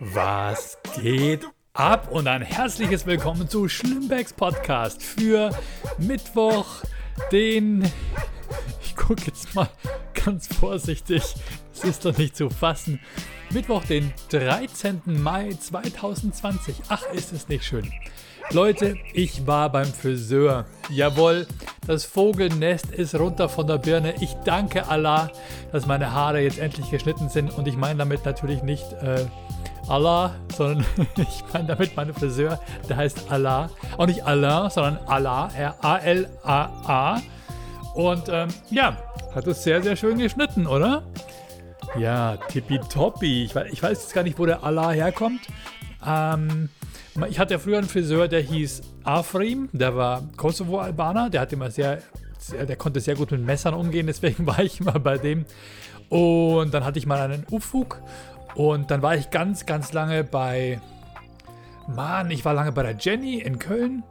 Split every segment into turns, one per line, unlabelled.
Was geht ab? Und ein herzliches Willkommen zu Schlimmbecks Podcast für Mittwoch, den. Ich gucke jetzt mal ganz vorsichtig. Es ist doch nicht zu fassen. Mittwoch, den 13. Mai 2020. Ach, ist es nicht schön. Leute, ich war beim Friseur. Jawohl, das Vogelnest ist runter von der Birne. Ich danke Allah, dass meine Haare jetzt endlich geschnitten sind. Und ich meine damit natürlich nicht äh, Allah, sondern ich meine damit meine Friseur. Der heißt Allah. Auch nicht Allah, sondern Allah. R-A-L-A-A. Und ähm, ja, hat es sehr, sehr schön geschnitten, oder? Ja, tippitoppi. Ich, ich weiß jetzt gar nicht, wo der Allah herkommt. Ähm, ich hatte früher einen Friseur, der hieß Afrim, der war Kosovo-Albaner, der sehr, sehr, der konnte sehr gut mit Messern umgehen, deswegen war ich immer bei dem. Und dann hatte ich mal einen Ufuk und dann war ich ganz, ganz lange bei, Mann, ich war lange bei der Jenny in Köln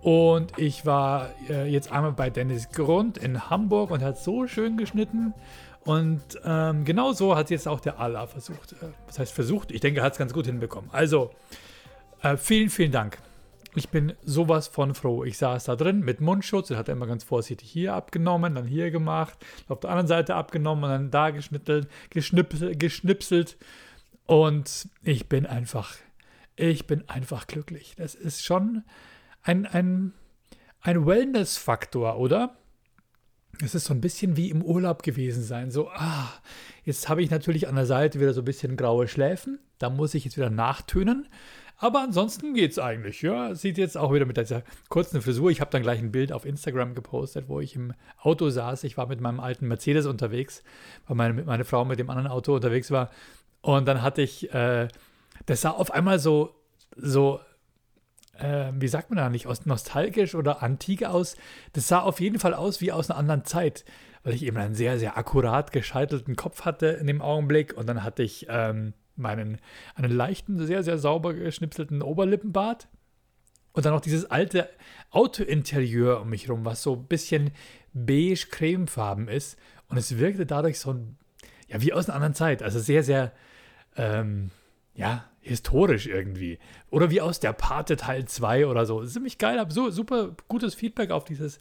und ich war äh, jetzt einmal bei Dennis Grund in Hamburg und hat so schön geschnitten. Und ähm, genau so hat jetzt auch der Allah versucht. Äh, was heißt versucht? Ich denke, er hat es ganz gut hinbekommen. Also, äh, vielen, vielen Dank. Ich bin sowas von froh. Ich saß da drin mit Mundschutz und hatte immer ganz vorsichtig hier abgenommen, dann hier gemacht, auf der anderen Seite abgenommen und dann da geschnittelt, geschnipselt, geschnipselt. Und ich bin einfach, ich bin einfach glücklich. Das ist schon ein, ein, ein Wellness-Faktor, oder? Es ist so ein bisschen wie im Urlaub gewesen sein. So, ah, jetzt habe ich natürlich an der Seite wieder so ein bisschen graue Schläfen. Da muss ich jetzt wieder nachtönen. Aber ansonsten geht es eigentlich. Ja, sieht jetzt auch wieder mit dieser kurzen Frisur. Ich habe dann gleich ein Bild auf Instagram gepostet, wo ich im Auto saß. Ich war mit meinem alten Mercedes unterwegs, weil meine, meine Frau mit dem anderen Auto unterwegs war. Und dann hatte ich, äh, das sah auf einmal so, so, äh, wie sagt man da nicht, nostalgisch oder antik aus. Das sah auf jeden Fall aus wie aus einer anderen Zeit, weil ich eben einen sehr, sehr akkurat gescheitelten Kopf hatte in dem Augenblick. Und dann hatte ich, ähm, meinen, einen leichten, sehr, sehr sauber geschnipselten Oberlippenbart. Und dann noch dieses alte Autointerieur um mich rum, was so ein bisschen beige-cremefarben ist. Und es wirkte dadurch so ein, ja, wie aus einer anderen Zeit. Also sehr, sehr, ähm, ja, historisch irgendwie. Oder wie aus der Pate Teil 2 oder so. Ziemlich geil, habe so super gutes Feedback auf dieses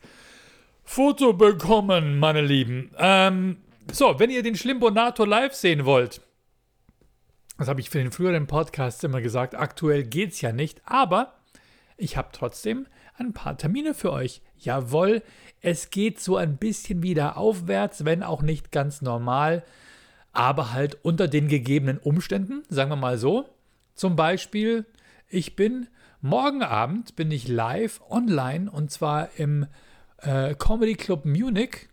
Foto bekommen, meine Lieben. Ähm, so, wenn ihr den Schlimbonator live sehen wollt, das habe ich für den früheren Podcast immer gesagt. Aktuell geht es ja nicht, aber ich habe trotzdem ein paar Termine für euch. Jawohl, es geht so ein bisschen wieder aufwärts, wenn auch nicht ganz normal, aber halt unter den gegebenen Umständen, sagen wir mal so. Zum Beispiel, ich bin morgen Abend bin ich live online und zwar im äh, Comedy Club Munich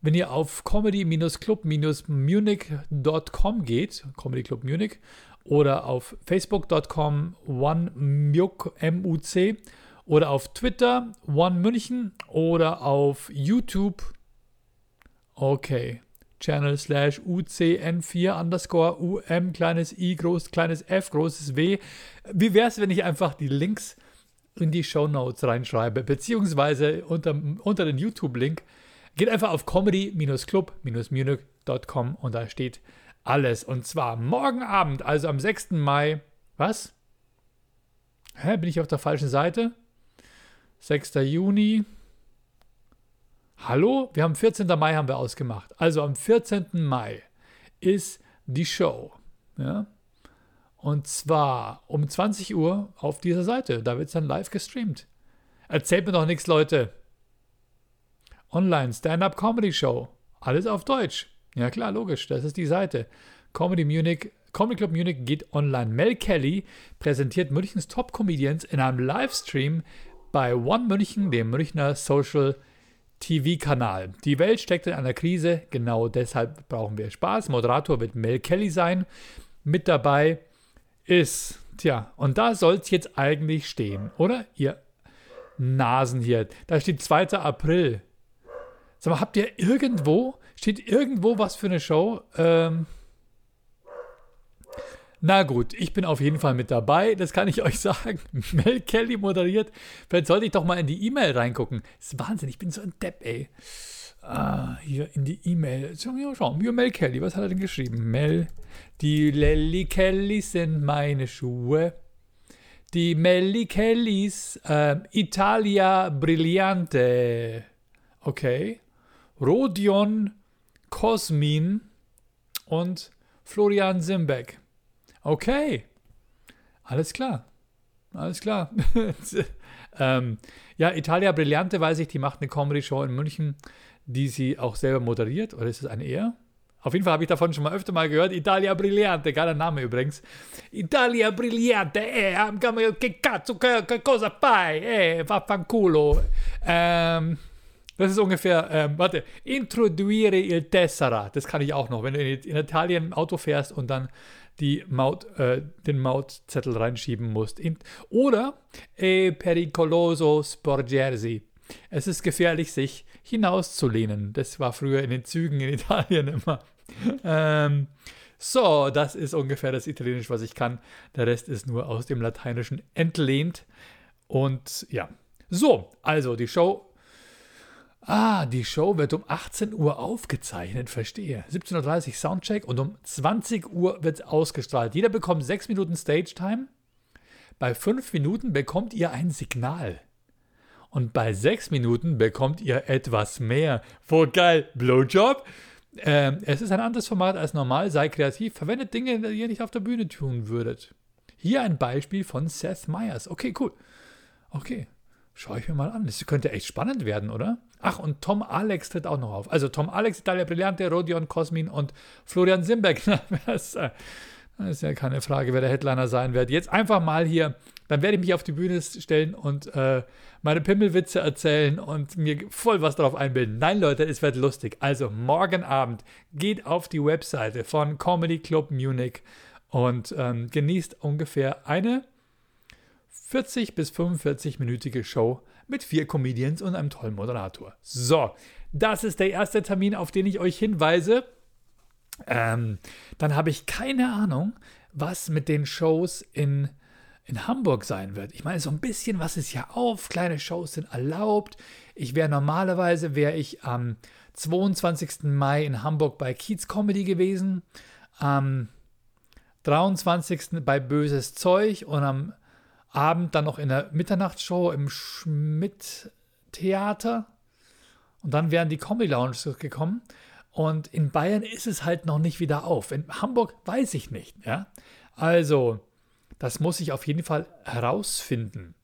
wenn ihr auf comedy-club-munich.com geht, Comedy Club Munich, oder auf facebook.com onemuc oder auf Twitter one München oder auf YouTube, okay, Channel slash UCN4 underscore UM kleines I groß kleines F großes W. Wie wäre es, wenn ich einfach die Links in die Show Notes reinschreibe, beziehungsweise unter, unter den YouTube-Link Geht einfach auf comedy-club-munich.com und da steht alles. Und zwar morgen Abend, also am 6. Mai. Was? Hä, bin ich auf der falschen Seite? 6. Juni. Hallo? Wir haben 14. Mai haben wir ausgemacht. Also am 14. Mai ist die Show. Ja? Und zwar um 20 Uhr auf dieser Seite. Da wird es dann live gestreamt. Erzählt mir doch nichts, Leute. Online, Stand-Up-Comedy Show. Alles auf Deutsch. Ja klar, logisch, das ist die Seite. Comedy Munich, Comedy Club Munich geht online. Mel Kelly präsentiert Münchens Top-Comedians in einem Livestream bei One München, dem Münchner Social TV-Kanal. Die Welt steckt in einer Krise, genau deshalb brauchen wir Spaß. Moderator wird Mel Kelly sein. Mit dabei ist, tja, und da soll es jetzt eigentlich stehen, oder? Ihr Nasen hier. Da steht 2. April. Sag mal, habt ihr irgendwo, steht irgendwo was für eine Show? Ähm, na gut, ich bin auf jeden Fall mit dabei, das kann ich euch sagen. Mel Kelly moderiert. Vielleicht sollte ich doch mal in die E-Mail reingucken. Das ist Wahnsinn, ich bin so ein Depp, ey. Ah, hier in die E-Mail. Schauen wir, Mel Kelly, was hat er denn geschrieben? Mel, die Lelly Kellys sind meine Schuhe. Die Melly Kellys, äh, Italia Brillante. Okay. Rodion Kosmin und Florian Simbeck. Okay. Alles klar. Alles klar. ähm, ja, Italia Brillante, weiß ich, die macht eine Comedy-Show in München, die sie auch selber moderiert. Oder ist es eine er? Auf jeden Fall habe ich davon schon mal öfter mal gehört. Italia Brillante, geiler Name übrigens. Italia Brillante, eh, che cazzo, cosa fai? Eh, vaffanculo. Ähm, das ist ungefähr, ähm, warte, introduire il tessera. Das kann ich auch noch. Wenn du in, Italien ein Auto fährst und dann die Maut, äh, den Mautzettel reinschieben musst. Oder e pericoloso sporgersi. Es ist gefährlich, sich hinauszulehnen. Das war früher in den Zügen in Italien immer. ähm, so, das ist ungefähr das Italienisch, was ich kann. Der Rest ist nur aus dem Lateinischen entlehnt. Und ja. So, also die Show Ah, die Show wird um 18 Uhr aufgezeichnet, verstehe. 17.30 Uhr Soundcheck und um 20 Uhr wird ausgestrahlt. Jeder bekommt 6 Minuten Stage Time. Bei 5 Minuten bekommt ihr ein Signal. Und bei 6 Minuten bekommt ihr etwas mehr. Voll geil. Blowjob? Ähm, es ist ein anderes Format als normal. Sei kreativ. Verwendet Dinge, die ihr nicht auf der Bühne tun würdet. Hier ein Beispiel von Seth Meyers. Okay, cool. Okay. Schau ich mir mal an. Das könnte echt spannend werden, oder? Ach, und Tom Alex tritt auch noch auf. Also Tom Alex, Italia Brillante, Rodion Kosmin und Florian Simbeck. das, äh, das ist ja keine Frage, wer der Headliner sein wird. Jetzt einfach mal hier, dann werde ich mich auf die Bühne stellen und äh, meine Pimmelwitze erzählen und mir voll was darauf einbilden. Nein, Leute, es wird lustig. Also morgen Abend geht auf die Webseite von Comedy Club Munich und ähm, genießt ungefähr eine 40 bis 45-minütige Show mit vier Comedians und einem tollen Moderator. So, das ist der erste Termin, auf den ich euch hinweise. Ähm, dann habe ich keine Ahnung, was mit den Shows in, in Hamburg sein wird. Ich meine, so ein bisschen was ist ja auf. Kleine Shows sind erlaubt. Ich wäre normalerweise, wäre ich am 22. Mai in Hamburg bei Kiez Comedy gewesen. Am 23. bei Böses Zeug und am Abend dann noch in der Mitternachtsshow im Schmidt-Theater. Und dann wären die Comedy Lounges gekommen. Und in Bayern ist es halt noch nicht wieder auf. In Hamburg weiß ich nicht. Ja? Also, das muss ich auf jeden Fall herausfinden.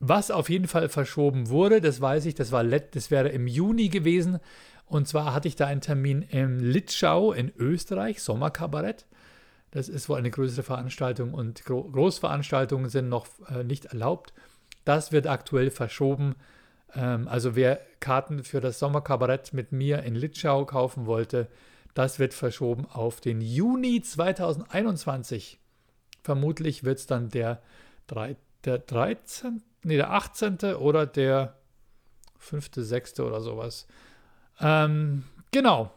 Was auf jeden Fall verschoben wurde, das weiß ich, das, war das wäre im Juni gewesen. Und zwar hatte ich da einen Termin in Litschau in Österreich, Sommerkabarett. Das ist wohl eine größere Veranstaltung und Gro Großveranstaltungen sind noch äh, nicht erlaubt. Das wird aktuell verschoben. Ähm, also wer Karten für das Sommerkabarett mit mir in Litschau kaufen wollte, das wird verschoben auf den Juni 2021. Vermutlich wird es dann der, der 13., nee, der 18. oder der 5., 6. oder sowas. Ähm, genau,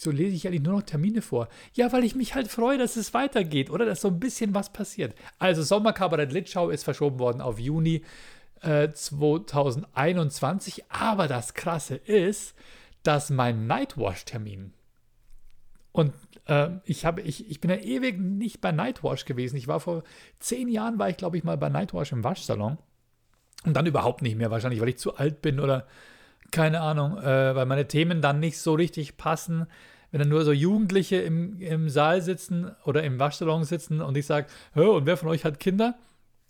Wieso lese ich eigentlich nur noch Termine vor? Ja, weil ich mich halt freue, dass es weitergeht oder dass so ein bisschen was passiert. Also Sommerkabarett Litschau ist verschoben worden auf Juni äh, 2021. Aber das Krasse ist, dass mein Nightwash-Termin und äh, ich, habe, ich, ich bin ja ewig nicht bei Nightwash gewesen. Ich war vor zehn Jahren, war ich glaube ich mal bei Nightwash im Waschsalon. Und dann überhaupt nicht mehr, wahrscheinlich, weil ich zu alt bin oder keine Ahnung, äh, weil meine Themen dann nicht so richtig passen. Wenn dann nur so Jugendliche im, im Saal sitzen oder im Waschsalon sitzen und ich sage, und wer von euch hat Kinder?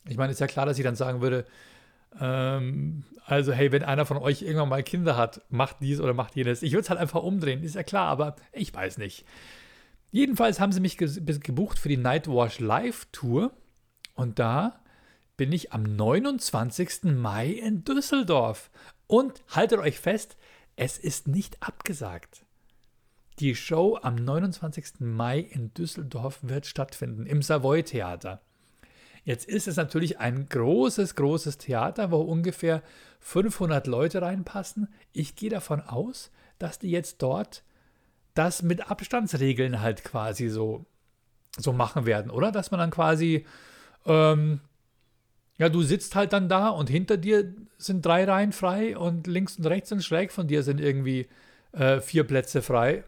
Ich meine, ist ja klar, dass ich dann sagen würde, ähm, also hey, wenn einer von euch irgendwann mal Kinder hat, macht dies oder macht jenes. Ich würde es halt einfach umdrehen, ist ja klar, aber ich weiß nicht. Jedenfalls haben sie mich gebucht für die Nightwash Live Tour und da bin ich am 29. Mai in Düsseldorf. Und haltet euch fest, es ist nicht abgesagt. Die Show am 29. Mai in Düsseldorf wird stattfinden, im Savoy Theater. Jetzt ist es natürlich ein großes, großes Theater, wo ungefähr 500 Leute reinpassen. Ich gehe davon aus, dass die jetzt dort das mit Abstandsregeln halt quasi so so machen werden, oder? Dass man dann quasi, ähm, ja, du sitzt halt dann da und hinter dir sind drei Reihen frei und links und rechts und schräg von dir sind irgendwie äh, vier Plätze frei.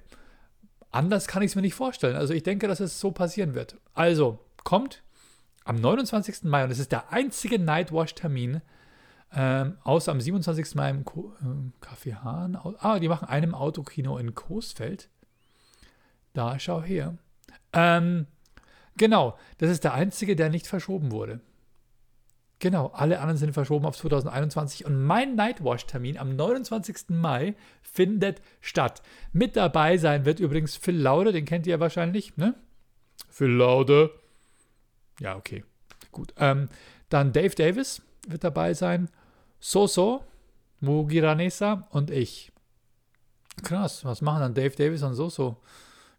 Anders kann ich es mir nicht vorstellen. Also ich denke, dass es so passieren wird. Also kommt am 29. Mai und es ist der einzige Nightwash-Termin, ähm, außer am 27. Mai im Co äh, Café Hahn. Ah, die machen einem Autokino in Coesfeld. Da schau her. Ähm, genau, das ist der einzige, der nicht verschoben wurde. Genau, alle anderen sind verschoben auf 2021 und mein Nightwash-Termin am 29. Mai findet statt. Mit dabei sein wird übrigens Phil Laude, den kennt ihr ja wahrscheinlich, ne? Phil Laude. Ja, okay, gut. Ähm, dann Dave Davis wird dabei sein, Soso, Mugiranesa und ich. Krass, was machen dann Dave Davis und Soso?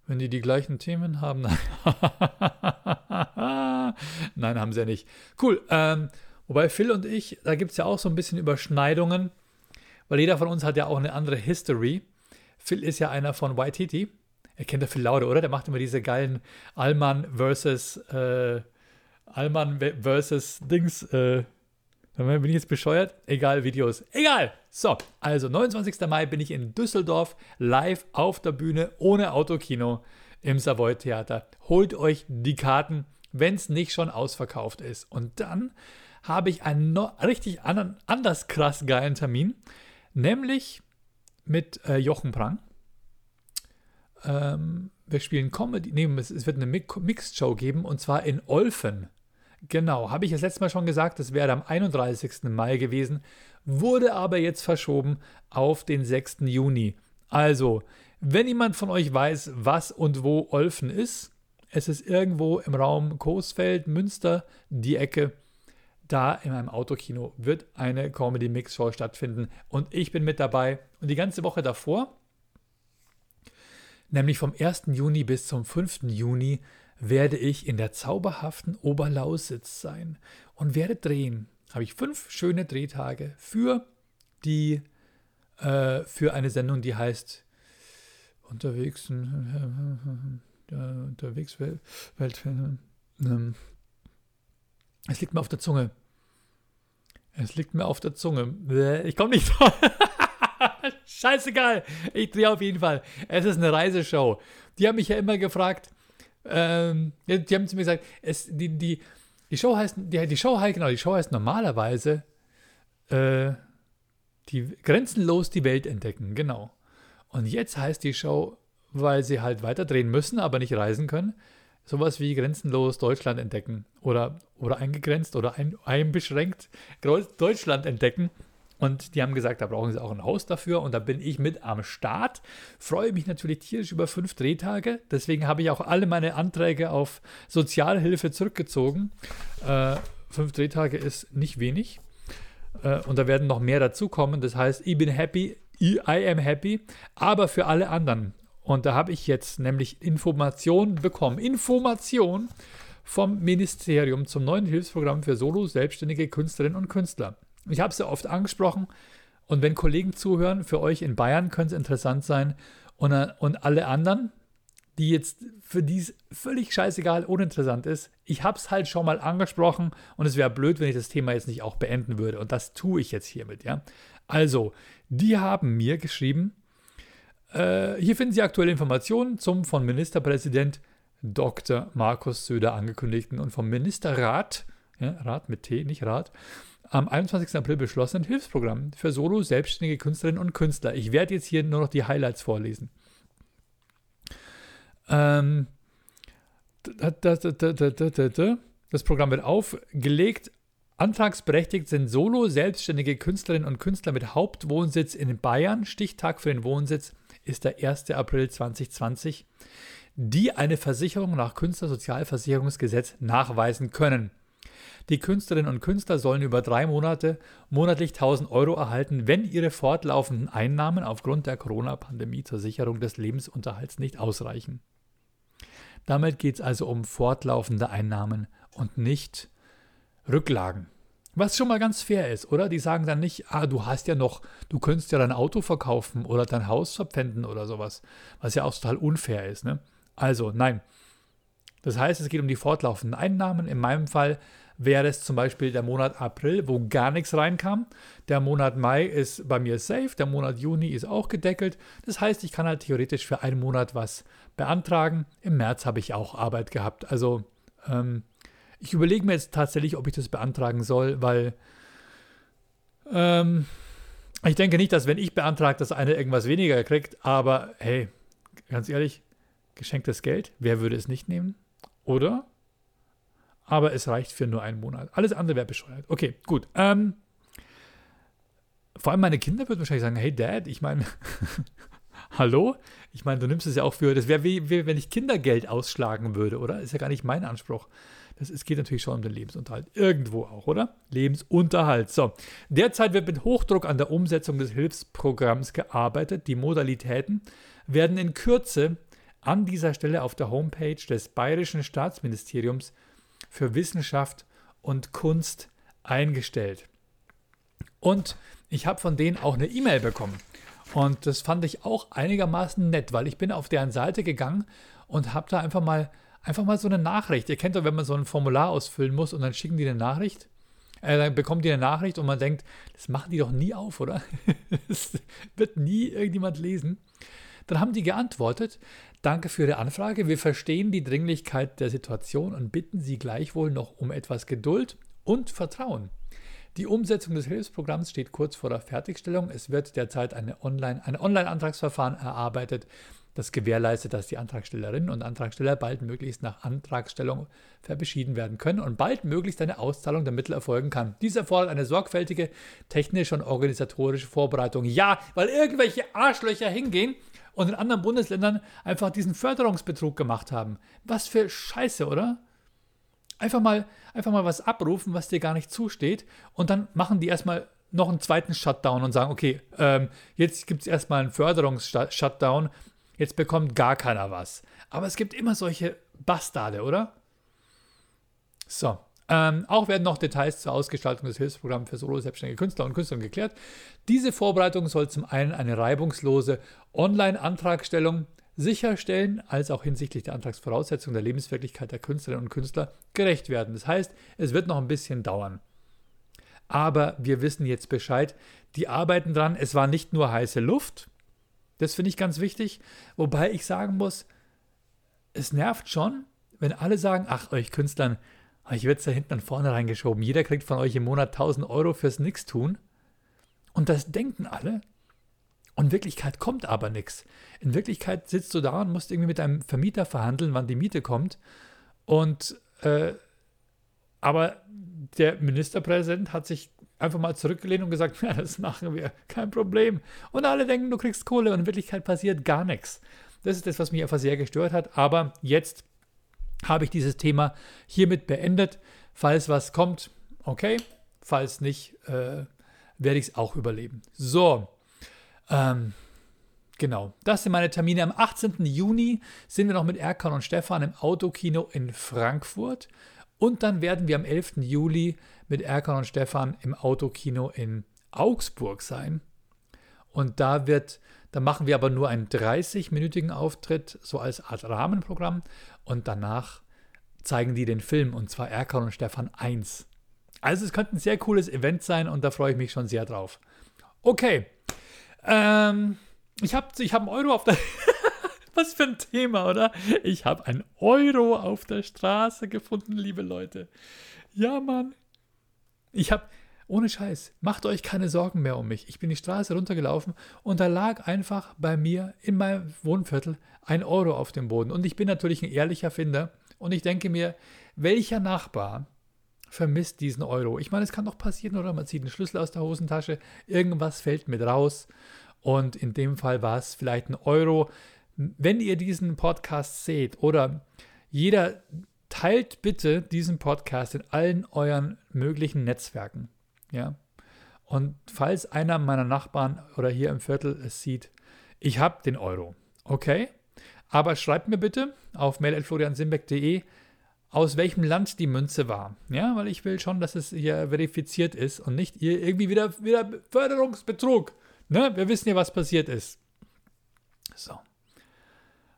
wenn die die gleichen Themen haben. Nein, haben sie ja nicht. Cool. Ähm, wobei Phil und ich, da gibt es ja auch so ein bisschen Überschneidungen, weil jeder von uns hat ja auch eine andere History. Phil ist ja einer von Waititi. Er kennt ja Phil Laude, oder? Der macht immer diese geilen Allmann versus äh, Allmann versus Dings äh, bin ich jetzt bescheuert? Egal, Videos. Egal! So, also 29. Mai bin ich in Düsseldorf live auf der Bühne ohne Autokino im Savoy Theater. Holt euch die Karten, wenn es nicht schon ausverkauft ist. Und dann habe ich einen no richtig anderen, anders krass geilen Termin, nämlich mit äh, Jochen Prang. Ähm, wir spielen Comedy, nee, es, es wird eine Mixed Show geben und zwar in Olfen. Genau, habe ich das letzte Mal schon gesagt, das wäre am 31. Mai gewesen, wurde aber jetzt verschoben auf den 6. Juni. Also, wenn jemand von euch weiß, was und wo Olfen ist, es ist irgendwo im Raum Coesfeld, Münster, die Ecke. Da in meinem Autokino wird eine Comedy Mix Show stattfinden und ich bin mit dabei. Und die ganze Woche davor, nämlich vom 1. Juni bis zum 5. Juni, werde ich in der zauberhaften Oberlausitz sein und werde drehen. Habe ich fünf schöne Drehtage für die äh, für eine Sendung, die heißt Unterwegs äh, unterwegs Welt, Welt äh, es liegt mir auf der Zunge. Es liegt mir auf der Zunge. Ich komme nicht drauf. Scheißegal. Ich drehe auf jeden Fall. Es ist eine Reiseshow. Die haben mich ja immer gefragt, ähm, die haben zu mir gesagt, es, die, die, die Show heißt, die, die Show heißt, genau, die Show heißt normalerweise äh, die grenzenlos die Welt entdecken, genau. Und jetzt heißt die Show, weil sie halt weiter drehen müssen, aber nicht reisen können, sowas wie grenzenlos Deutschland entdecken oder, oder eingegrenzt oder ein, einbeschränkt Deutschland entdecken. Und die haben gesagt, da brauchen sie auch ein Haus dafür. Und da bin ich mit am Start. Freue mich natürlich tierisch über fünf Drehtage. Deswegen habe ich auch alle meine Anträge auf Sozialhilfe zurückgezogen. Äh, fünf Drehtage ist nicht wenig. Äh, und da werden noch mehr dazukommen. Das heißt, ich bin happy. I am happy. Aber für alle anderen. Und da habe ich jetzt nämlich Informationen bekommen. Information vom Ministerium zum neuen Hilfsprogramm für Solo, Selbstständige Künstlerinnen und Künstler. Ich habe es ja oft angesprochen. Und wenn Kollegen zuhören, für euch in Bayern könnte es interessant sein. Und, äh, und alle anderen, die jetzt für die völlig scheißegal uninteressant ist, ich habe es halt schon mal angesprochen und es wäre blöd, wenn ich das Thema jetzt nicht auch beenden würde. Und das tue ich jetzt hiermit, ja. Also, die haben mir geschrieben, äh, hier finden Sie aktuelle Informationen zum von Ministerpräsident Dr. Markus Söder angekündigten und vom Ministerrat, ja, Rat mit T, nicht Rat, am 21. April beschlossenen Hilfsprogramm für Solo, selbstständige Künstlerinnen und Künstler. Ich werde jetzt hier nur noch die Highlights vorlesen. Ähm, das Programm wird aufgelegt. Antragsberechtigt sind Solo, selbstständige Künstlerinnen und Künstler mit Hauptwohnsitz in Bayern. Stichtag für den Wohnsitz ist der 1. April 2020, die eine Versicherung nach Künstlersozialversicherungsgesetz nachweisen können. Die Künstlerinnen und Künstler sollen über drei Monate monatlich 1000 Euro erhalten, wenn ihre fortlaufenden Einnahmen aufgrund der Corona-Pandemie zur Sicherung des Lebensunterhalts nicht ausreichen. Damit geht es also um fortlaufende Einnahmen und nicht Rücklagen. Was schon mal ganz fair ist, oder? Die sagen dann nicht, ah, du hast ja noch, du könntest ja dein Auto verkaufen oder dein Haus verpfänden oder sowas. Was ja auch total unfair ist, ne? Also, nein. Das heißt, es geht um die fortlaufenden Einnahmen. In meinem Fall wäre es zum Beispiel der Monat April, wo gar nichts reinkam. Der Monat Mai ist bei mir safe, der Monat Juni ist auch gedeckelt. Das heißt, ich kann halt theoretisch für einen Monat was beantragen. Im März habe ich auch Arbeit gehabt. Also ähm, ich überlege mir jetzt tatsächlich, ob ich das beantragen soll, weil ähm, ich denke nicht, dass wenn ich beantrage, dass einer irgendwas weniger kriegt, aber hey, ganz ehrlich, geschenktes Geld, wer würde es nicht nehmen? Oder? Aber es reicht für nur einen Monat. Alles andere wäre bescheuert. Okay, gut. Ähm, vor allem meine Kinder würden wahrscheinlich sagen, hey Dad, ich meine, hallo? Ich meine, du nimmst es ja auch für, das wäre wie, wie, wenn ich Kindergeld ausschlagen würde, oder? Ist ja gar nicht mein Anspruch. Das, es geht natürlich schon um den Lebensunterhalt. Irgendwo auch, oder? Lebensunterhalt. So. Derzeit wird mit Hochdruck an der Umsetzung des Hilfsprogramms gearbeitet. Die Modalitäten werden in Kürze an dieser Stelle auf der Homepage des Bayerischen Staatsministeriums für Wissenschaft und Kunst eingestellt. Und ich habe von denen auch eine E-Mail bekommen. Und das fand ich auch einigermaßen nett, weil ich bin auf deren Seite gegangen und habe da einfach mal, einfach mal so eine Nachricht. Ihr kennt doch, wenn man so ein Formular ausfüllen muss und dann schicken die eine Nachricht. Äh, dann bekommt die eine Nachricht und man denkt, das machen die doch nie auf, oder? das wird nie irgendjemand lesen. Dann haben die geantwortet, danke für Ihre Anfrage, wir verstehen die Dringlichkeit der Situation und bitten Sie gleichwohl noch um etwas Geduld und Vertrauen. Die Umsetzung des Hilfsprogramms steht kurz vor der Fertigstellung. Es wird derzeit eine Online, ein Online-Antragsverfahren erarbeitet, das gewährleistet, dass die Antragstellerinnen und Antragsteller bald möglichst nach Antragstellung verbeschieden werden können und bald möglichst eine Auszahlung der Mittel erfolgen kann. Dies erfordert eine sorgfältige technische und organisatorische Vorbereitung. Ja, weil irgendwelche Arschlöcher hingehen und in anderen Bundesländern einfach diesen Förderungsbetrug gemacht haben. Was für Scheiße, oder? Einfach mal, einfach mal was abrufen, was dir gar nicht zusteht und dann machen die erstmal noch einen zweiten Shutdown und sagen, okay, ähm, jetzt gibt es erstmal einen Förderungs-Shutdown, jetzt bekommt gar keiner was. Aber es gibt immer solche Bastarde, oder? So, ähm, auch werden noch Details zur Ausgestaltung des Hilfsprogramms für solo-selbstständige Künstler und Künstlerinnen geklärt. Diese Vorbereitung soll zum einen eine reibungslose Online-Antragstellung sicherstellen, als auch hinsichtlich der Antragsvoraussetzungen der Lebenswirklichkeit der Künstlerinnen und Künstler gerecht werden. Das heißt, es wird noch ein bisschen dauern. Aber wir wissen jetzt Bescheid. Die arbeiten dran. Es war nicht nur heiße Luft. Das finde ich ganz wichtig. Wobei ich sagen muss, es nervt schon, wenn alle sagen, ach, euch Künstlern, ich werde es da hinten und vorne reingeschoben. Jeder kriegt von euch im Monat 1000 Euro fürs Nix-Tun. Und das denken alle. Und in Wirklichkeit kommt aber nichts. In Wirklichkeit sitzt du da und musst irgendwie mit deinem Vermieter verhandeln, wann die Miete kommt. Und äh, aber der Ministerpräsident hat sich einfach mal zurückgelehnt und gesagt, ja, das machen wir, kein Problem. Und alle denken, du kriegst Kohle und in Wirklichkeit passiert gar nichts. Das ist das, was mich einfach sehr gestört hat. Aber jetzt habe ich dieses Thema hiermit beendet. Falls was kommt, okay. Falls nicht, äh, werde ich es auch überleben. So, ähm, genau. Das sind meine Termine. Am 18. Juni sind wir noch mit Erkan und Stefan im Autokino in Frankfurt. Und dann werden wir am 11. Juli mit Erkan und Stefan im Autokino in Augsburg sein. Und da wird, da machen wir aber nur einen 30-minütigen Auftritt, so als Art Rahmenprogramm und danach zeigen die den Film und zwar Erkan und Stefan 1. Also es könnte ein sehr cooles Event sein und da freue ich mich schon sehr drauf. Okay. Ähm, ich habe ich hab einen Euro auf der... Was für ein Thema, oder? Ich habe einen Euro auf der Straße gefunden, liebe Leute. Ja, Mann. Ich habe, ohne Scheiß, macht euch keine Sorgen mehr um mich. Ich bin die Straße runtergelaufen und da lag einfach bei mir in meinem Wohnviertel ein Euro auf dem Boden. Und ich bin natürlich ein ehrlicher Finder. Und ich denke mir, welcher Nachbar vermisst diesen Euro? Ich meine, es kann doch passieren, oder? Man zieht einen Schlüssel aus der Hosentasche, irgendwas fällt mit raus. Und in dem Fall war es vielleicht ein Euro. Wenn ihr diesen Podcast seht oder jeder teilt bitte diesen Podcast in allen euren möglichen Netzwerken. Ja. Und falls einer meiner Nachbarn oder hier im Viertel es sieht, ich habe den Euro. Okay? Aber schreibt mir bitte auf mail.floriansimbeck.de, aus welchem Land die Münze war. Ja, weil ich will schon, dass es hier verifiziert ist und nicht ihr irgendwie wieder, wieder Förderungsbetrug. Ne? Wir wissen ja, was passiert ist. So.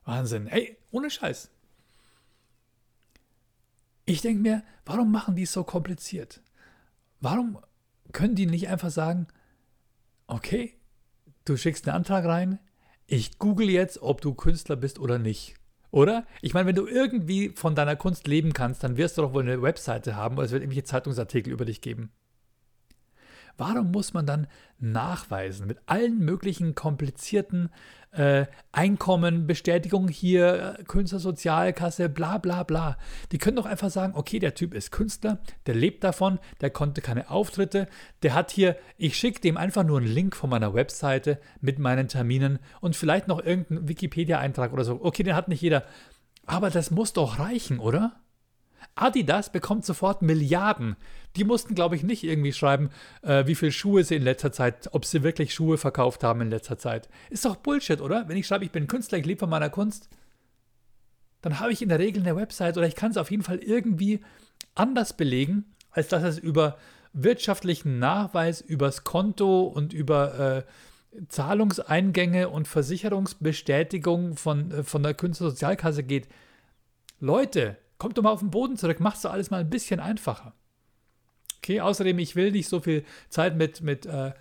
Wahnsinn. Hey, ohne Scheiß. Ich denke mir, warum machen die es so kompliziert? Warum können die nicht einfach sagen, okay, du schickst einen Antrag rein, ich google jetzt, ob du Künstler bist oder nicht. Oder? Ich meine, wenn du irgendwie von deiner Kunst leben kannst, dann wirst du doch wohl eine Webseite haben oder es wird irgendwelche Zeitungsartikel über dich geben. Warum muss man dann nachweisen mit allen möglichen komplizierten äh, Einkommen, Bestätigung hier, Künstlersozialkasse, bla bla bla. Die können doch einfach sagen, okay, der Typ ist Künstler, der lebt davon, der konnte keine Auftritte, der hat hier, ich schicke dem einfach nur einen Link von meiner Webseite mit meinen Terminen und vielleicht noch irgendeinen Wikipedia-Eintrag oder so. Okay, den hat nicht jeder. Aber das muss doch reichen, oder? Adidas bekommt sofort Milliarden. Die mussten, glaube ich, nicht irgendwie schreiben, äh, wie viele Schuhe sie in letzter Zeit, ob sie wirklich Schuhe verkauft haben in letzter Zeit. Ist doch Bullshit, oder? Wenn ich schreibe, ich bin Künstler, ich lebe von meiner Kunst, dann habe ich in der Regel eine Website oder ich kann es auf jeden Fall irgendwie anders belegen, als dass es über wirtschaftlichen Nachweis, übers Konto und über äh, Zahlungseingänge und Versicherungsbestätigung von, äh, von der Künstlersozialkasse geht. Leute, Kommt doch mal auf den Boden zurück, machst du alles mal ein bisschen einfacher. Okay, außerdem, ich will nicht so viel Zeit mit, mit, äh,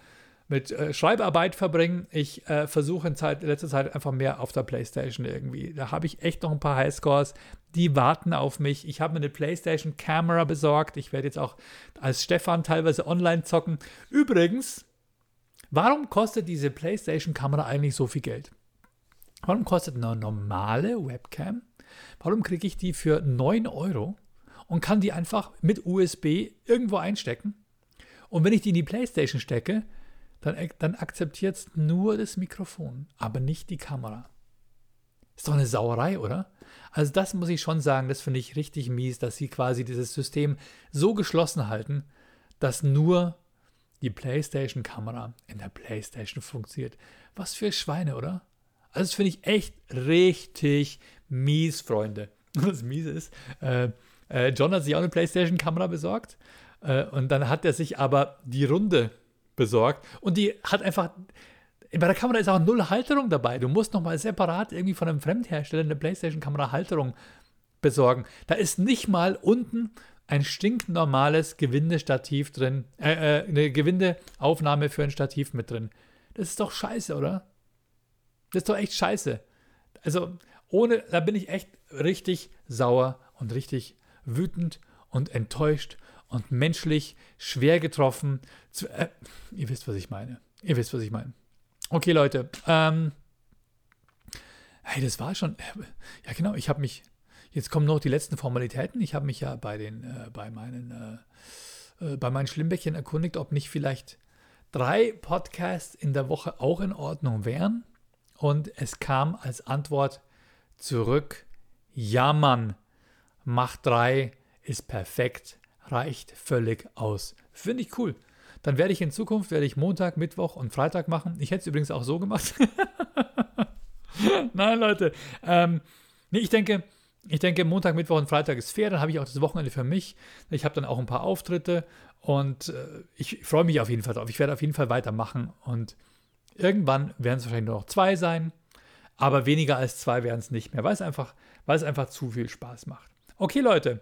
mit äh, Schreibarbeit verbringen. Ich äh, versuche in, Zeit, letzter Zeit einfach mehr auf der Playstation irgendwie. Da habe ich echt noch ein paar Highscores, die warten auf mich. Ich habe mir eine Playstation Camera besorgt. Ich werde jetzt auch als Stefan teilweise online zocken. Übrigens, warum kostet diese Playstation Kamera eigentlich so viel Geld? Warum kostet eine normale Webcam Warum kriege ich die für 9 Euro und kann die einfach mit USB irgendwo einstecken? Und wenn ich die in die Playstation stecke, dann, dann akzeptiert es nur das Mikrofon, aber nicht die Kamera. Ist doch eine Sauerei, oder? Also das muss ich schon sagen, das finde ich richtig mies, dass sie quasi dieses System so geschlossen halten, dass nur die PlayStation-Kamera in der PlayStation funktioniert. Was für Schweine, oder? Also das finde ich echt richtig mies, Freunde. Und das Miese ist, äh, äh, John hat sich auch eine PlayStation-Kamera besorgt äh, und dann hat er sich aber die Runde besorgt und die hat einfach, bei der Kamera ist auch null Halterung dabei. Du musst nochmal separat irgendwie von einem Fremdhersteller eine PlayStation-Kamera Halterung besorgen. Da ist nicht mal unten ein stinknormales Gewindestativ drin, äh, äh, eine Gewindeaufnahme für ein Stativ mit drin. Das ist doch scheiße, oder? Das ist doch echt scheiße. Also, ohne, da bin ich echt richtig sauer und richtig wütend und enttäuscht und menschlich schwer getroffen. Zu, äh, ihr wisst, was ich meine. Ihr wisst, was ich meine. Okay, Leute. Ähm, hey, das war schon. Äh, ja, genau. Ich habe mich. Jetzt kommen noch die letzten Formalitäten. Ich habe mich ja bei den, äh, bei meinen, äh, äh bei meinen Schlimmbäckchen erkundigt, ob nicht vielleicht drei Podcasts in der Woche auch in Ordnung wären. Und es kam als Antwort zurück, ja Mann, Mach 3 ist perfekt, reicht völlig aus. Finde ich cool. Dann werde ich in Zukunft, werde ich Montag, Mittwoch und Freitag machen. Ich hätte es übrigens auch so gemacht. Nein, Leute. Ähm, nee, ich denke, ich denke, Montag, Mittwoch und Freitag ist fair. Dann habe ich auch das Wochenende für mich. Ich habe dann auch ein paar Auftritte und äh, ich freue mich auf jeden Fall drauf. Ich werde auf jeden Fall weitermachen und Irgendwann werden es wahrscheinlich nur noch zwei sein, aber weniger als zwei werden es nicht mehr, weil es einfach, weil es einfach zu viel Spaß macht. Okay, Leute.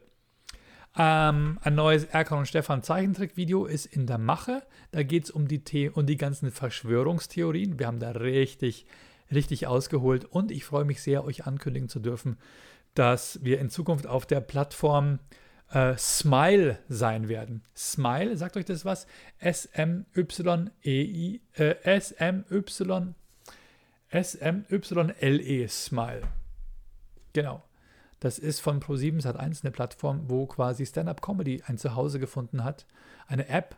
Ähm, ein neues Erkan und Stefan Zeichentrick-Video ist in der Mache. Da geht es um die, um die ganzen Verschwörungstheorien. Wir haben da richtig, richtig ausgeholt und ich freue mich sehr, euch ankündigen zu dürfen, dass wir in Zukunft auf der Plattform äh, Smile sein werden. Smile, sagt euch das was? S-M-Y-E-I, äh, S-M-Y, S-M-Y-L-E, Smile. Genau. Das ist von Pro7 Sat1 eine Plattform, wo quasi Stand-Up-Comedy ein Zuhause gefunden hat. Eine App,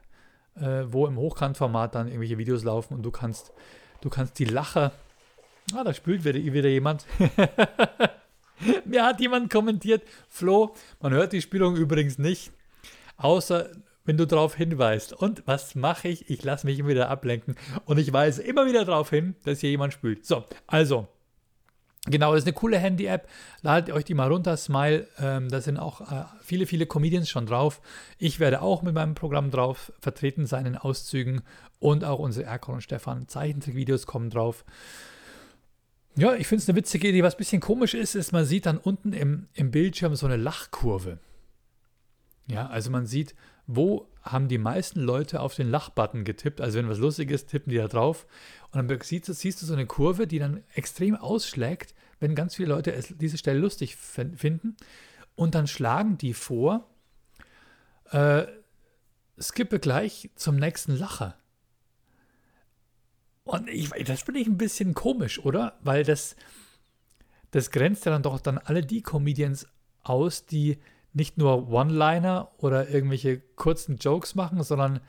äh, wo im Hochkantformat dann irgendwelche Videos laufen und du kannst, du kannst die Lacher. Ah, da spült wieder, wieder jemand. Mir hat jemand kommentiert, Flo, man hört die Spielung übrigens nicht, außer wenn du darauf hinweist. Und was mache ich? Ich lasse mich immer wieder ablenken und ich weise immer wieder darauf hin, dass hier jemand spült. So, also. Genau, das ist eine coole Handy-App. Ladet euch die mal runter, Smile. Ähm, da sind auch äh, viele, viele Comedians schon drauf. Ich werde auch mit meinem Programm drauf vertreten sein in Auszügen. Und auch unsere Erkon und Stefan Zeichentrickvideos kommen drauf. Ja, ich finde es eine witzige Idee. Was ein bisschen komisch ist, ist, man sieht dann unten im, im Bildschirm so eine Lachkurve. Ja, also man sieht, wo haben die meisten Leute auf den Lachbutton getippt. Also wenn was lustig ist, tippen die da drauf. Und dann siehst du, siehst du so eine Kurve, die dann extrem ausschlägt, wenn ganz viele Leute es, diese Stelle lustig finden. Und dann schlagen die vor, äh, skippe gleich zum nächsten Lacher. Und ich, das finde ich ein bisschen komisch, oder? Weil das, das grenzt ja dann doch dann alle die Comedians aus, die nicht nur One-Liner oder irgendwelche kurzen Jokes machen, sondern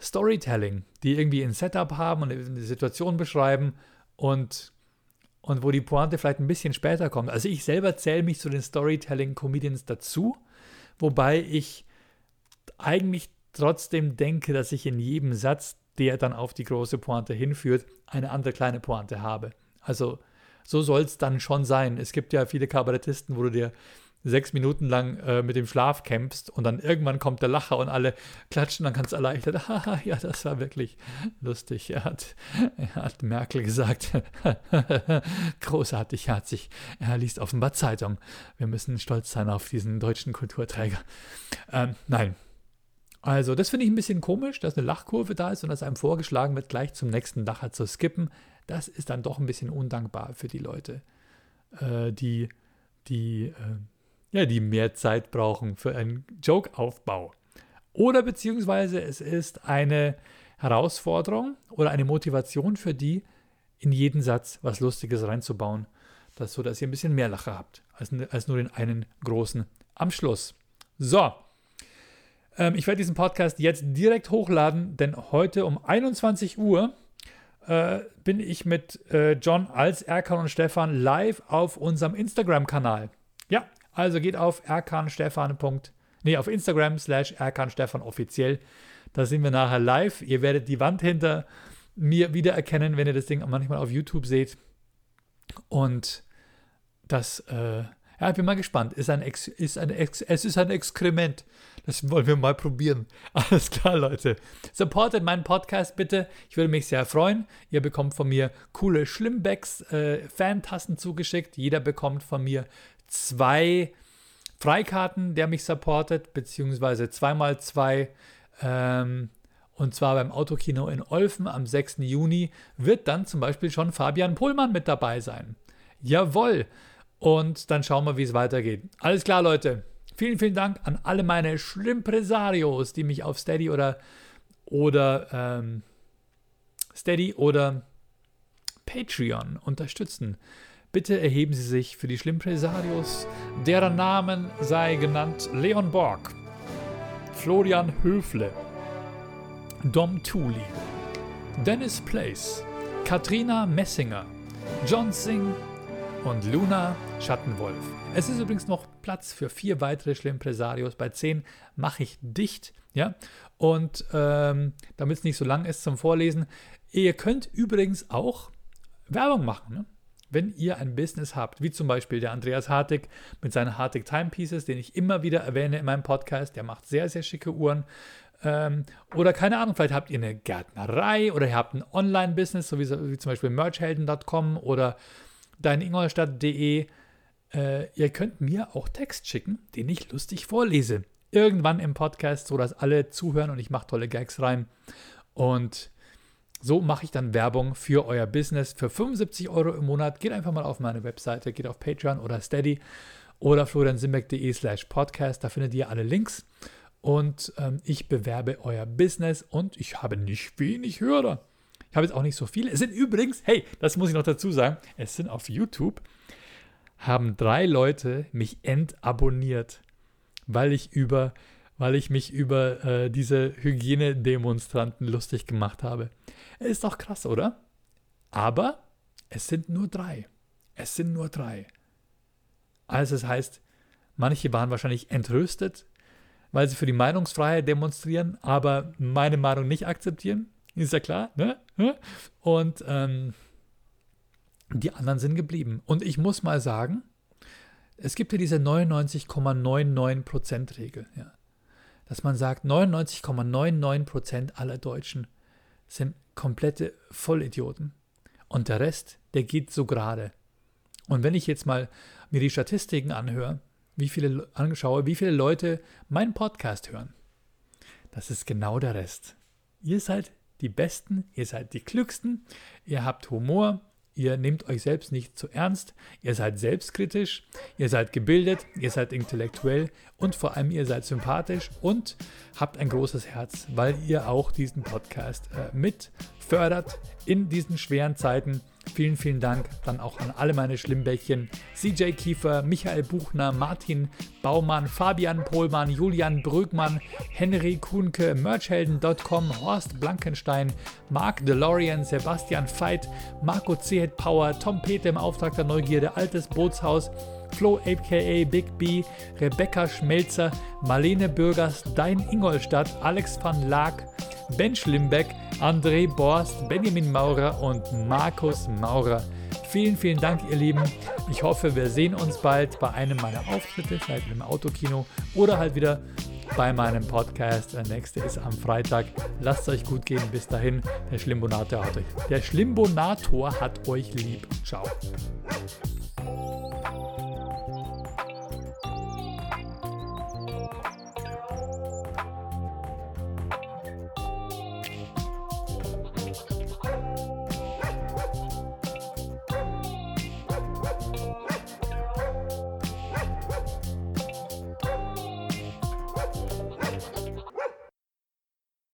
Storytelling, die irgendwie ein Setup haben und eine Situation beschreiben und, und wo die Pointe vielleicht ein bisschen später kommt. Also ich selber zähle mich zu den Storytelling-Comedians dazu, wobei ich eigentlich trotzdem denke, dass ich in jedem Satz, der dann auf die große Pointe hinführt, eine andere kleine Pointe habe. Also so soll es dann schon sein. Es gibt ja viele Kabarettisten, wo du dir sechs Minuten lang äh, mit dem Schlaf kämpfst und dann irgendwann kommt der Lacher und alle klatschen dann ganz erleichtert. Haha, ja, das war wirklich lustig. Er hat, er hat Merkel gesagt, großartig, herzig. Er liest offenbar Zeitung. Wir müssen stolz sein auf diesen deutschen Kulturträger. Ähm, nein. Also, das finde ich ein bisschen komisch, dass eine Lachkurve da ist und dass einem vorgeschlagen wird, gleich zum nächsten Lacher zu skippen. Das ist dann doch ein bisschen undankbar für die Leute, äh, die, die äh, ja, die mehr Zeit brauchen für einen Joke-Aufbau. Oder beziehungsweise es ist eine Herausforderung oder eine Motivation für die, in jeden Satz was Lustiges reinzubauen, das, so dass ihr ein bisschen mehr Lache habt, als, als nur den einen großen am Schluss. So, ähm, ich werde diesen Podcast jetzt direkt hochladen, denn heute um 21 Uhr äh, bin ich mit äh, John als Erkan und Stefan live auf unserem Instagram-Kanal. Ja, also geht auf erkanstefan. Nee, auf Instagram slash erkanstefan offiziell. Da sind wir nachher live. Ihr werdet die Wand hinter mir wiedererkennen, wenn ihr das Ding manchmal auf YouTube seht. Und das, äh, ja, ich bin mal gespannt. Ist ein Ex, ist ein Ex, es ist ein Exkrement. Das wollen wir mal probieren. Alles klar, Leute. Supportet meinen Podcast bitte. Ich würde mich sehr freuen. Ihr bekommt von mir coole Schlimmbacks, äh, Fantassen zugeschickt. Jeder bekommt von mir zwei Freikarten, der mich supportet, beziehungsweise zweimal zwei. Ähm, und zwar beim Autokino in Olfen am 6. Juni wird dann zum Beispiel schon Fabian Pohlmann mit dabei sein. Jawohl. Und dann schauen wir, wie es weitergeht. Alles klar, Leute. Vielen, vielen Dank an alle meine Schlimpresarios, die mich auf Steady oder, oder ähm, Steady oder Patreon unterstützen. Bitte erheben Sie sich für die Schlimpresarios, deren Namen sei genannt Leon Borg, Florian Höfle, Dom Thuli, Dennis Place, Katrina Messinger, John Singh und Luna Schattenwolf. Es ist übrigens noch Platz für vier weitere Schlimpresarios. Bei zehn mache ich dicht, ja. Und ähm, damit es nicht so lang ist zum Vorlesen, ihr könnt übrigens auch Werbung machen. Ne? Wenn ihr ein Business habt, wie zum Beispiel der Andreas Hartig mit seinen Hartig Timepieces, den ich immer wieder erwähne in meinem Podcast, der macht sehr, sehr schicke Uhren. Ähm, oder keine Ahnung, vielleicht habt ihr eine Gärtnerei oder ihr habt ein Online-Business, so wie, wie, zum Beispiel merchhelden.com oder deiningolstadt.de. Äh, ihr könnt mir auch Text schicken, den ich lustig vorlese. Irgendwann im Podcast, sodass alle zuhören und ich mache tolle Gags rein. Und so mache ich dann Werbung für euer Business für 75 Euro im Monat. Geht einfach mal auf meine Webseite, geht auf Patreon oder Steady oder floriansimbeck.de slash podcast. Da findet ihr alle Links. Und ähm, ich bewerbe euer Business und ich habe nicht wenig Hörer. Ich habe jetzt auch nicht so viele. Es sind übrigens, hey, das muss ich noch dazu sagen, es sind auf YouTube, haben drei Leute mich entabonniert, weil ich über weil ich mich über äh, diese Hygienedemonstranten lustig gemacht habe. Ist doch krass, oder? Aber es sind nur drei. Es sind nur drei. Also das heißt, manche waren wahrscheinlich entrüstet, weil sie für die Meinungsfreiheit demonstrieren, aber meine Meinung nicht akzeptieren. Ist ja klar, ne? Und ähm, die anderen sind geblieben. Und ich muss mal sagen, es gibt ja diese 99,99%-Regel. Ja dass man sagt, 99,99% aller Deutschen sind komplette Vollidioten. Und der Rest, der geht so gerade. Und wenn ich jetzt mal mir die Statistiken anhöre, wie viele Anschauer, wie viele Leute meinen Podcast hören. Das ist genau der Rest. Ihr seid die Besten, ihr seid die Klügsten, ihr habt Humor, ihr nehmt euch selbst nicht zu ernst, ihr seid selbstkritisch, ihr seid gebildet, ihr seid intellektuell. Und vor allem ihr seid sympathisch und habt ein großes Herz, weil ihr auch diesen Podcast äh, mit fördert in diesen schweren Zeiten. Vielen, vielen Dank dann auch an alle meine Schlimmbäckchen. CJ Kiefer, Michael Buchner, Martin Baumann, Fabian Pohlmann, Julian Brögmann, Henry Kuhnke, Merchhelden.com, Horst Blankenstein, Mark DeLorean, Sebastian Veit, Marco C. Power, Tom Peter im Auftrag der Neugierde, Altes Bootshaus, Flo aka Big B, Rebecca Schmelzer, Marlene Bürgers, Dein Ingolstadt, Alex van Laak, Ben Schlimbeck, André Borst, Benjamin Maurer und Markus Maurer. Vielen, vielen Dank, ihr Lieben. Ich hoffe, wir sehen uns bald bei einem meiner Auftritte, vielleicht im Autokino oder halt wieder bei meinem Podcast. Der nächste ist am Freitag. Lasst es euch gut gehen. Bis dahin, der Schlimbonator hat euch, der Schlimbonator hat euch lieb. Ciao.